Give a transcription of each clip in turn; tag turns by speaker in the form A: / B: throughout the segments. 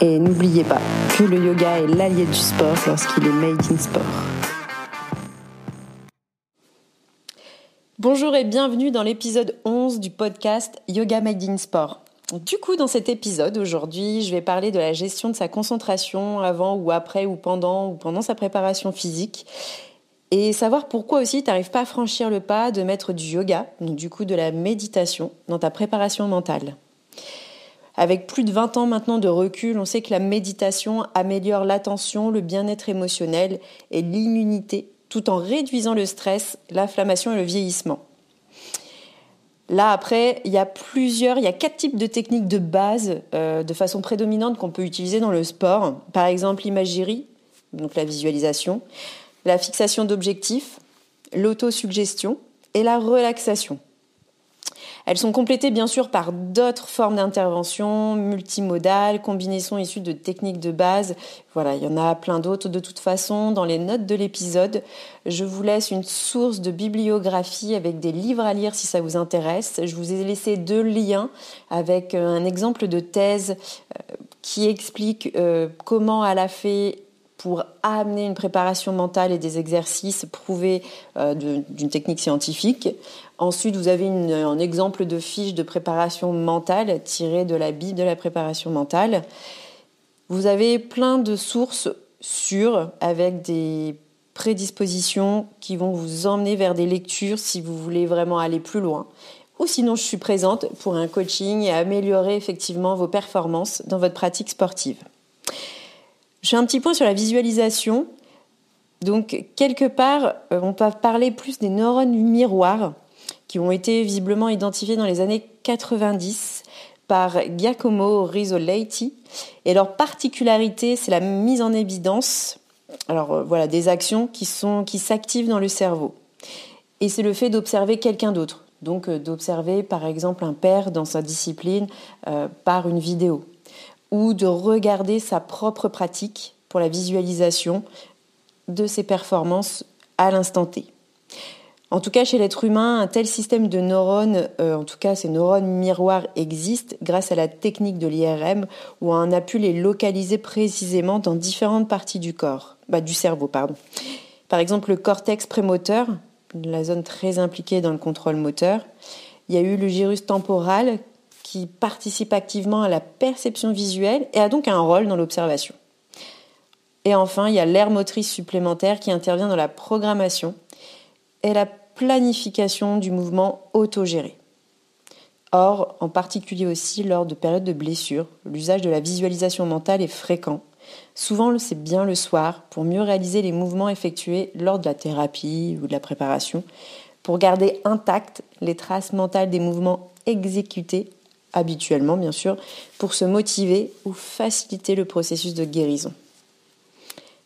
A: Et n'oubliez pas que le yoga est l'allié du sport lorsqu'il est made in sport. Bonjour et bienvenue dans l'épisode 11 du podcast Yoga Made in Sport. Du coup, dans cet épisode, aujourd'hui, je vais parler de la gestion de sa concentration avant ou après ou pendant ou pendant sa préparation physique et savoir pourquoi aussi tu n'arrives pas à franchir le pas de mettre du yoga, donc du coup de la méditation, dans ta préparation mentale. Avec plus de 20 ans maintenant de recul, on sait que la méditation améliore l'attention, le bien-être émotionnel et l'immunité, tout en réduisant le stress, l'inflammation et le vieillissement. Là, après, il y a plusieurs, il y a quatre types de techniques de base euh, de façon prédominante qu'on peut utiliser dans le sport. Par exemple, l'imagerie, donc la visualisation, la fixation d'objectifs, l'autosuggestion et la relaxation. Elles sont complétées bien sûr par d'autres formes d'intervention, multimodales, combinaisons issues de techniques de base. Voilà, il y en a plein d'autres de toute façon. Dans les notes de l'épisode, je vous laisse une source de bibliographie avec des livres à lire si ça vous intéresse. Je vous ai laissé deux liens avec euh, un exemple de thèse euh, qui explique euh, comment elle a fait pour amener une préparation mentale et des exercices prouvés d'une technique scientifique. Ensuite, vous avez un exemple de fiche de préparation mentale tirée de la Bible de la préparation mentale. Vous avez plein de sources sûres avec des prédispositions qui vont vous emmener vers des lectures si vous voulez vraiment aller plus loin. Ou sinon, je suis présente pour un coaching et améliorer effectivement vos performances dans votre pratique sportive. Je un petit point sur la visualisation. Donc, quelque part, euh, on peut parler plus des neurones miroirs qui ont été visiblement identifiés dans les années 90 par Giacomo Rizzolatti. Et leur particularité, c'est la mise en évidence alors euh, voilà, des actions qui sont qui s'activent dans le cerveau. Et c'est le fait d'observer quelqu'un d'autre. Donc euh, d'observer par exemple un père dans sa discipline par une vidéo ou de regarder sa propre pratique pour la visualisation de ses performances à l'instant T. En tout cas, chez l'être humain, un tel système de neurones, euh, en tout cas ces neurones miroirs existent grâce à la technique de l'IRM où on a pu les localiser précisément dans différentes parties du corps, bah, du cerveau, pardon. Par exemple, le cortex prémoteur, la zone très impliquée dans le contrôle moteur. Il y a eu le gyrus temporal qui participe activement à la perception visuelle et a donc un rôle dans l'observation. Et enfin, il y a l'air motrice supplémentaire qui intervient dans la programmation et la planification du mouvement autogéré. Or, en particulier aussi lors de périodes de blessure, l'usage de la visualisation mentale est fréquent. Souvent, c'est bien le soir pour mieux réaliser les mouvements effectués lors de la thérapie ou de la préparation, pour garder intactes les traces mentales des mouvements exécutés habituellement, bien sûr, pour se motiver ou faciliter le processus de guérison.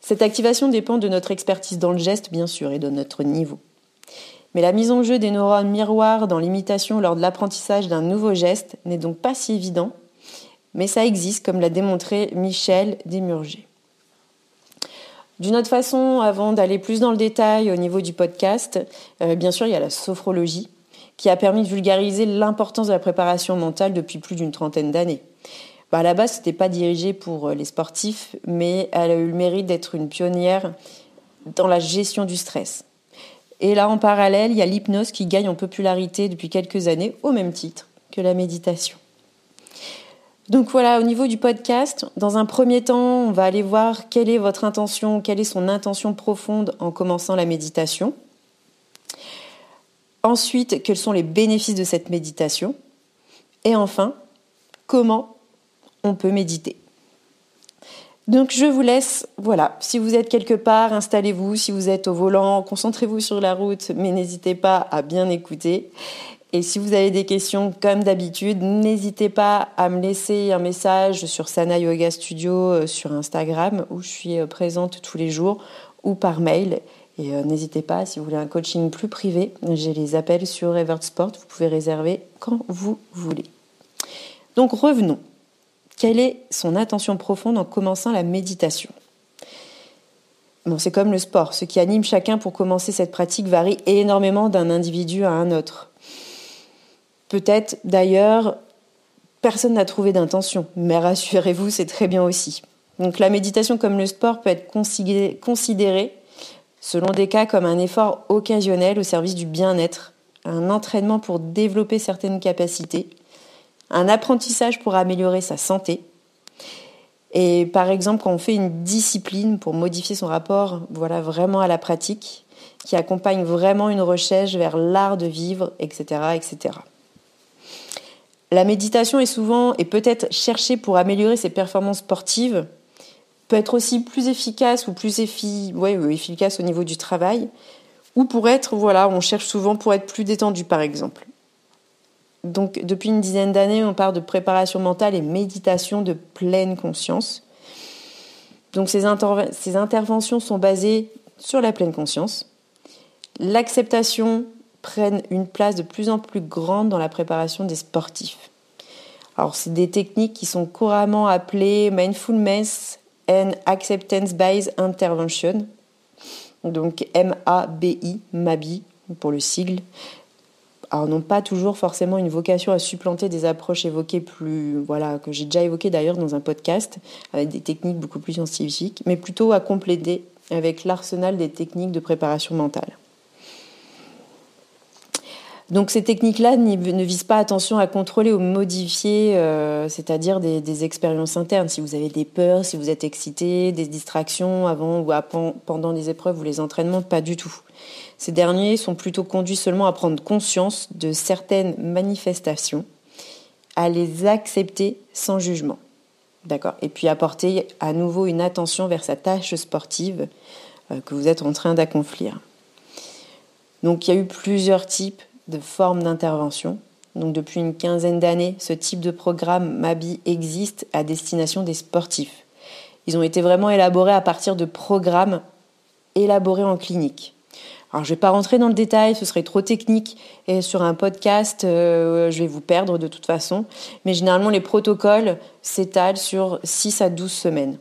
A: Cette activation dépend de notre expertise dans le geste, bien sûr, et de notre niveau. Mais la mise en jeu des neurones miroirs dans l'imitation lors de l'apprentissage d'un nouveau geste n'est donc pas si évident, mais ça existe, comme l'a démontré Michel Desmurger. D'une autre façon, avant d'aller plus dans le détail au niveau du podcast, euh, bien sûr, il y a la sophrologie, qui a permis de vulgariser l'importance de la préparation mentale depuis plus d'une trentaine d'années. Bah, à la base, ce n'était pas dirigé pour euh, les sportifs, mais elle a eu le mérite d'être une pionnière dans la gestion du stress. Et là, en parallèle, il y a l'hypnose qui gagne en popularité depuis quelques années, au même titre que la méditation. Donc voilà, au niveau du podcast, dans un premier temps, on va aller voir quelle est votre intention, quelle est son intention profonde en commençant la méditation. Ensuite, quels sont les bénéfices de cette méditation? Et enfin, comment on peut méditer? Donc je vous laisse, voilà, si vous êtes quelque part, installez-vous, si vous êtes au volant, concentrez-vous sur la route, mais n'hésitez pas à bien écouter. Et si vous avez des questions, comme d'habitude, n'hésitez pas à me laisser un message sur Sana Yoga Studio euh, sur Instagram, où je suis euh, présente tous les jours, ou par mail. Et euh, n'hésitez pas, si vous voulez un coaching plus privé, j'ai les appels sur Evert Sport. Vous pouvez réserver quand vous voulez. Donc revenons. Quelle est son attention profonde en commençant la méditation? Bon, c'est comme le sport. Ce qui anime chacun pour commencer cette pratique varie énormément d'un individu à un autre. Peut-être d'ailleurs, personne n'a trouvé d'intention, mais rassurez-vous, c'est très bien aussi. Donc la méditation comme le sport peut être considérée, selon des cas, comme un effort occasionnel au service du bien-être, un entraînement pour développer certaines capacités, un apprentissage pour améliorer sa santé. Et par exemple, quand on fait une discipline pour modifier son rapport voilà, vraiment à la pratique, qui accompagne vraiment une recherche vers l'art de vivre, etc., etc. La méditation est souvent et peut-être cherchée pour améliorer ses performances sportives, peut être aussi plus efficace ou plus efficace au niveau du travail, ou pour être, voilà, on cherche souvent pour être plus détendu par exemple. Donc depuis une dizaine d'années, on parle de préparation mentale et méditation de pleine conscience. Donc ces, ces interventions sont basées sur la pleine conscience, l'acceptation prennent une place de plus en plus grande dans la préparation des sportifs. Alors, c'est des techniques qui sont couramment appelées Mindfulness and Acceptance Based Intervention, donc MABI, MABI pour le sigle. Alors, n'ont pas toujours forcément une vocation à supplanter des approches évoquées plus, voilà, que j'ai déjà évoquées d'ailleurs dans un podcast, avec des techniques beaucoup plus scientifiques, mais plutôt à compléter avec l'arsenal des techniques de préparation mentale. Donc ces techniques-là ne visent pas attention à contrôler ou modifier, euh, c'est-à-dire des, expériences internes. Si vous avez des peurs, si vous êtes excité, des distractions avant ou pendant les épreuves ou les entraînements, pas du tout. Ces derniers sont plutôt conduits seulement à prendre conscience de certaines manifestations, à les accepter sans jugement. D'accord? Et puis apporter à nouveau une attention vers sa tâche sportive euh, que vous êtes en train d'accomplir. Donc il y a eu plusieurs types de formes d'intervention. Donc depuis une quinzaine d'années, ce type de programme MABI existe à destination des sportifs. Ils ont été vraiment élaborés à partir de programmes élaborés en clinique. Alors je ne vais pas rentrer dans le détail, ce serait trop technique et sur un podcast, euh, je vais vous perdre de toute façon. Mais généralement, les protocoles s'étalent sur 6 à 12 semaines.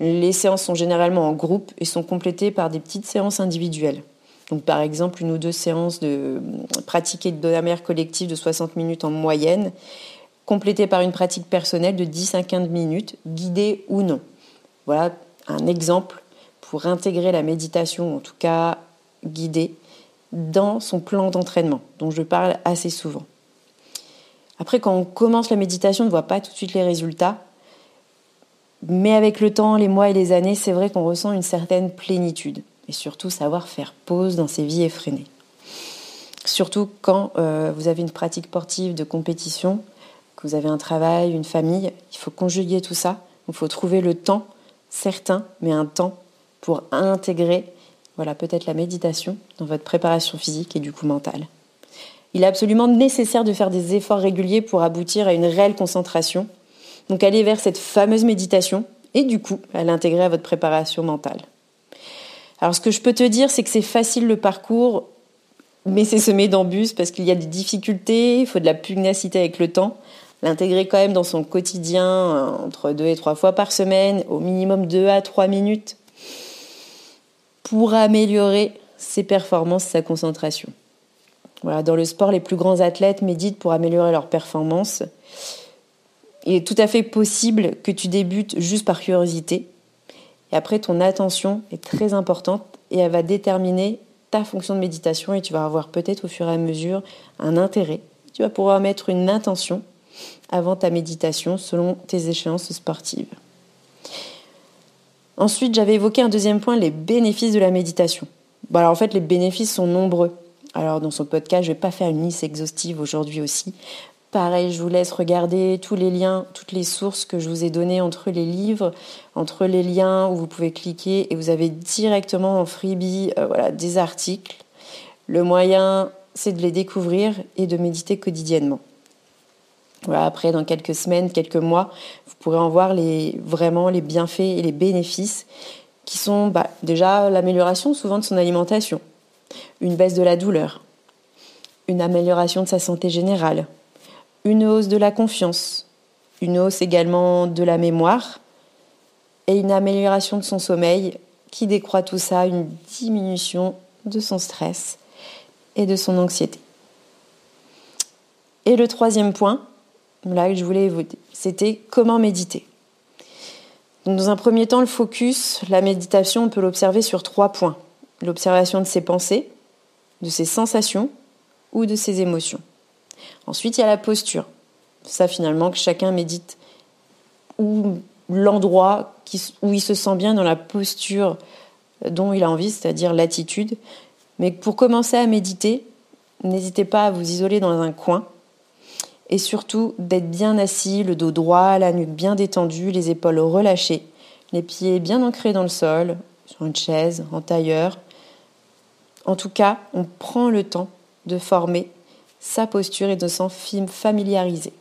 A: Les séances sont généralement en groupe et sont complétées par des petites séances individuelles. Donc, par exemple, une ou deux séances de pratiquer de la collective de 60 minutes en moyenne, complétées par une pratique personnelle de 10 à 15 minutes, guidée ou non. Voilà un exemple pour intégrer la méditation, en tout cas guidée, dans son plan d'entraînement, dont je parle assez souvent. Après, quand on commence la méditation, on ne voit pas tout de suite les résultats. Mais avec le temps, les mois et les années, c'est vrai qu'on ressent une certaine plénitude et surtout savoir faire pause dans ces vies effrénées. Surtout quand euh, vous avez une pratique sportive de compétition, que vous avez un travail, une famille, il faut conjuguer tout ça. Il faut trouver le temps, certain, mais un temps pour intégrer, voilà, peut-être la méditation dans votre préparation physique et du coup mentale. Il est absolument nécessaire de faire des efforts réguliers pour aboutir à une réelle concentration. Donc aller vers cette fameuse méditation et du coup à l'intégrer à votre préparation mentale. Alors ce que je peux te dire, c'est que c'est facile le parcours, mais c'est semé d'embûches parce qu'il y a des difficultés, il faut de la pugnacité avec le temps. L'intégrer quand même dans son quotidien euh, entre deux et trois fois par semaine, au minimum deux à trois minutes, pour améliorer ses performances, sa concentration. Voilà, dans le sport, les plus grands athlètes méditent pour améliorer leurs performances. Il est tout à fait possible que tu débutes juste par curiosité, et après, ton attention est très importante et elle va déterminer ta fonction de méditation et tu vas avoir peut-être au fur et à mesure un intérêt. Tu vas pouvoir mettre une intention avant ta méditation selon tes échéances sportives. Ensuite, j'avais évoqué un deuxième point, les bénéfices de la méditation. Bon, en fait, les bénéfices sont nombreux. Alors dans ce podcast, je ne vais pas faire une liste exhaustive aujourd'hui aussi, Pareil, je vous laisse regarder tous les liens, toutes les sources que je vous ai données entre les livres, entre les liens où vous pouvez cliquer et vous avez directement en freebie euh, des articles. Le moyen c'est de les découvrir et de méditer quotidiennement. Après, dans quelques semaines, quelques mois, vous pourrez en voir les, vraiment les bienfaits et les bénéfices qui sont bah, déjà l'amélioration souvent de son alimentation, une baisse de la douleur, une amélioration de sa santé générale, une hausse de la confiance, une hausse également de la mémoire et une amélioration de son sommeil qui décroît tout ça, une diminution de son stress et de son anxiété. Et le troisième point, là que je voulais évoquer, c'était comment méditer. dans un premier temps, le focus, la méditation, on peut l'observer sur trois points. L'observation de ses pensées, de ses sensations ou de ses émotions. Ensuite, il y a la posture. Ça, finalement, que chacun médite ou l'endroit où il se sent bien dans la posture dont il a envie, c'est-à-dire l'attitude. Mais pour commencer à méditer, n'hésitez pas à vous isoler dans un coin et surtout d'être bien assis, le dos droit, la nuque bien détendue, les épaules relâchées, les pieds bien ancrés dans le sol, sur une chaise, en tailleur. En tout cas, on prend le temps de former sa posture et de s'en familiariser.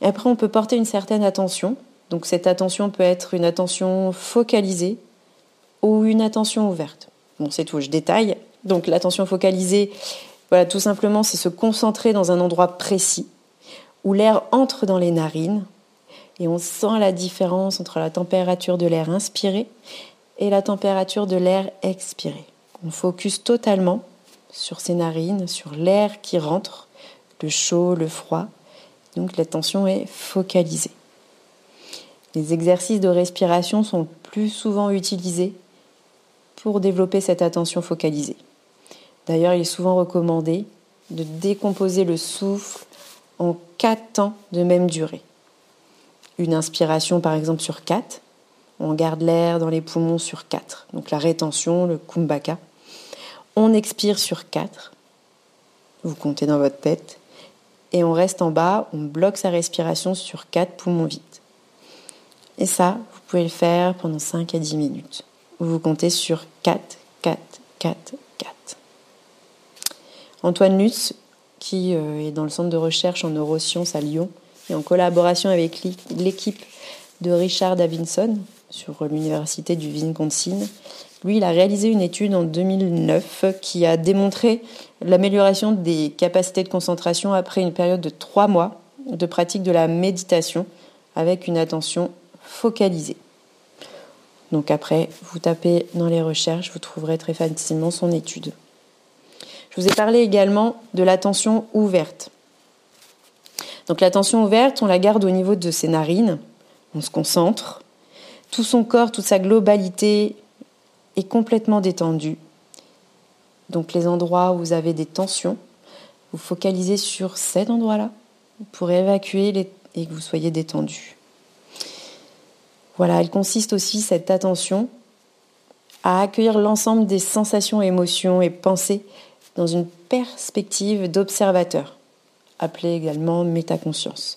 A: Après, on peut porter une certaine attention. Donc cette attention peut être une attention focalisée ou une attention ouverte. Bon, c'est tout, je détaille. Donc l'attention focalisée, voilà, tout simplement, c'est se concentrer dans un endroit précis où l'air entre dans les narines et on sent la différence entre la température de l'air inspiré et la température de l'air expiré. On focus totalement sur ses narines, sur l'air qui rentre, le chaud, le froid. Donc l'attention est focalisée. Les exercices de respiration sont plus souvent utilisés pour développer cette attention focalisée. D'ailleurs, il est souvent recommandé de décomposer le souffle en quatre temps de même durée. Une inspiration, par exemple, sur quatre. On garde l'air dans les poumons sur quatre. Donc la rétention, le kumbhaka. On expire sur quatre. Vous comptez dans votre tête. Et on reste en bas, on bloque sa respiration sur quatre poumons vides. Et ça, vous pouvez le faire pendant 5 à 10 minutes. Vous comptez sur 4, 4, 4, Antoine Lutz, qui euh, est dans le centre de recherche en neurosciences à Lyon, et en collaboration avec l'équipe de Richard Davinson sur l'université du Wisconsin, lui, il a réalisé une étude en 2009 qui a démontré l'amélioration des capacités de concentration après une période de trois mois de pratique de la méditation avec une attention focalisée. Donc après, vous tapez dans les recherches, vous trouverez très facilement son étude. Je vous ai parlé également de l'attention ouverte. Donc l'attention ouverte, on la garde au niveau de ses narines, on se concentre. Tout son corps, toute sa globalité complètement détendu. Donc les endroits où vous avez des tensions, vous focalisez sur cet endroit-là pour évacuer les... et que vous soyez détendu. Voilà, elle consiste aussi, cette attention, à accueillir l'ensemble des sensations, émotions et pensées dans une perspective d'observateur, appelée également métaconscience,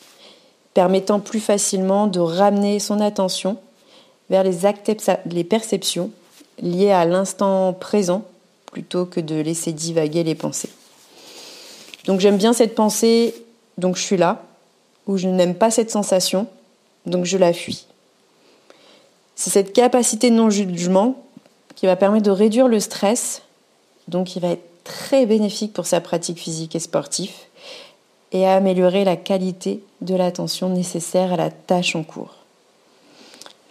A: permettant plus facilement de ramener son attention vers les, les perceptions liées à l'instant présent plutôt que de laisser divaguer les pensées. Donc j'aime bien cette pensée, donc je suis là, ou je n'aime pas cette sensation, donc je la fuis. C'est cette capacité de non-jugement qui va permettre de réduire le stress, donc il va être très bénéfique pour sa pratique physique et sportive et à améliorer la qualité de l'attention nécessaire à la tâche en cours.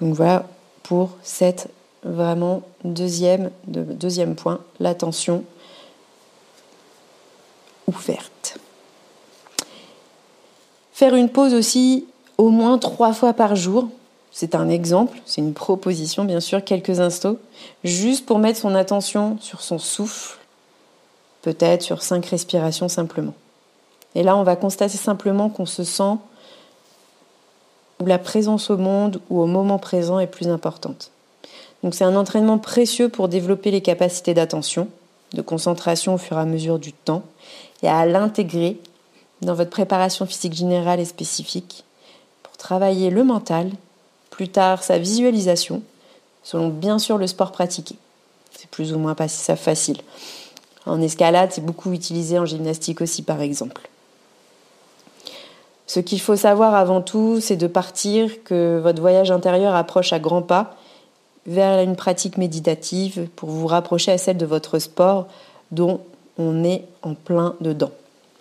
A: Donc voilà pour cette vraiment deuxième, deuxième point, l'attention ouverte. Faire une pause aussi au moins trois fois par jour. C'est un exemple, c'est une proposition bien sûr, quelques instants, juste pour mettre son attention sur son souffle peut-être sur cinq respirations simplement. Et là, on va constater simplement qu'on se sent où la présence au monde ou au moment présent est plus importante. Donc c'est un entraînement précieux pour développer les capacités d'attention, de concentration au fur et à mesure du temps, et à l'intégrer dans votre préparation physique générale et spécifique pour travailler le mental, plus tard sa visualisation, selon bien sûr le sport pratiqué. C'est plus ou moins pas ça facile. En escalade, c'est beaucoup utilisé en gymnastique aussi, par exemple. Ce qu'il faut savoir avant tout, c'est de partir, que votre voyage intérieur approche à grands pas vers une pratique méditative pour vous rapprocher à celle de votre sport dont on est en plein dedans.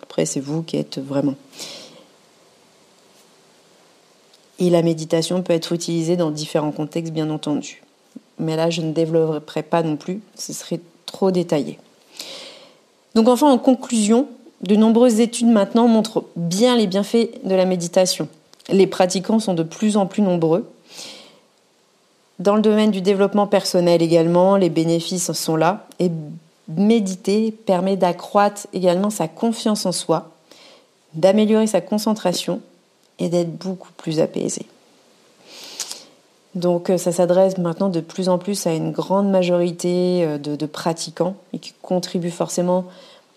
A: Après, c'est vous qui êtes vraiment. Et la méditation peut être utilisée dans différents contextes, bien entendu. Mais là, je ne développerai pas non plus, ce serait trop détaillé. Donc enfin, en conclusion, de nombreuses études maintenant montrent bien les bienfaits de la méditation. Les pratiquants sont de plus en plus nombreux. Dans le domaine du développement personnel également, les bénéfices sont là. Et méditer permet d'accroître également sa confiance en soi, d'améliorer sa concentration et d'être beaucoup plus apaisé. Donc euh, ça s'adresse maintenant de plus en plus à une grande majorité euh, de, de, pratiquants et qui contribuent forcément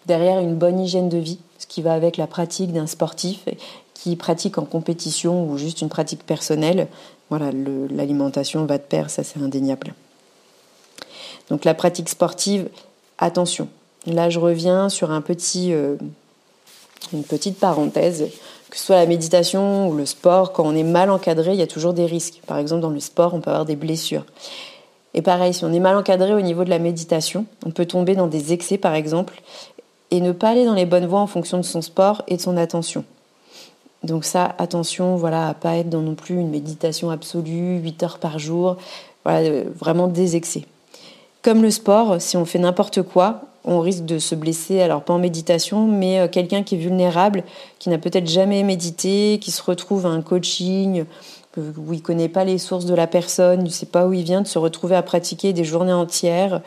A: derrière une bonne hygiène de vie, ce qui va avec la pratique d'un sportif qui pratique en compétition ou juste une pratique personnelle. Voilà, l'alimentation va de pair, ça c'est indéniable. Donc la pratique sportive, attention. Là je reviens sur un petit, euh, une petite parenthèse que ce soit la méditation ou le sport, quand on est mal encadré, il y a toujours des risques. Par exemple, dans le sport, on peut avoir des blessures. Et pareil, si on est mal encadré au niveau de la méditation, on peut tomber dans des excès, par exemple, et ne pas aller dans les bonnes voies en fonction de son sport et de son attention. Donc ça, attention, voilà, à pas être dans non plus une méditation absolue, 8 heures par jour, voilà, euh, vraiment des excès. Comme le sport, si on fait n'importe quoi, on risque de se blesser, alors pas en méditation, mais euh, quelqu'un qui est vulnérable, qui n'a peut-être jamais médité, qui se retrouve à un coaching où il connaît pas les sources de la personne, ne sait pas où il vient, de se retrouver à pratiquer des journées entières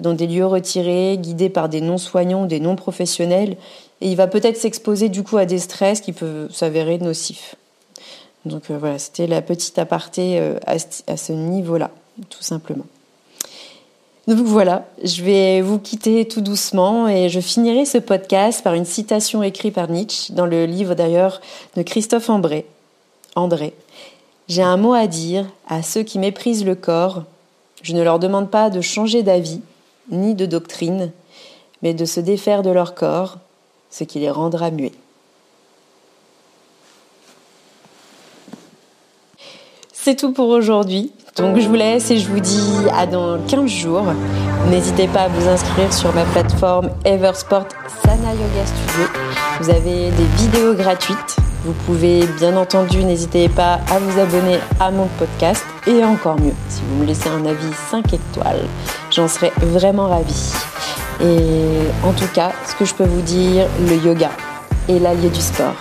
A: dans des lieux retirés, guidés par des non-soignants des non-professionnels, et il va peut-être s'exposer du coup à des stress qui peuvent s'avérer nocifs. Donc euh, voilà, c'était la petite aparté à ce niveau-là, tout simplement. Donc voilà, je vais vous quitter tout doucement et je finirai ce podcast par une citation écrite par Nietzsche dans le livre d'ailleurs de Christophe André. André. J'ai un mot à dire à ceux qui méprisent le corps. Je ne leur demande pas de changer d'avis ni de doctrine, mais de se défaire de leur corps, ce qui les rendra muets. C'est tout pour aujourd'hui. Donc je vous laisse et je vous dis à dans 15 jours. N'hésitez pas à vous inscrire sur ma plateforme Eversport Sana Yoga Studio. Vous avez des vidéos gratuites. Vous pouvez bien entendu, n'hésitez pas à vous abonner à mon podcast et encore mieux, si vous me laissez un avis 5 étoiles, j'en serais vraiment ravie. Et en tout cas, ce que je peux vous dire, le yoga est l'allié du sport.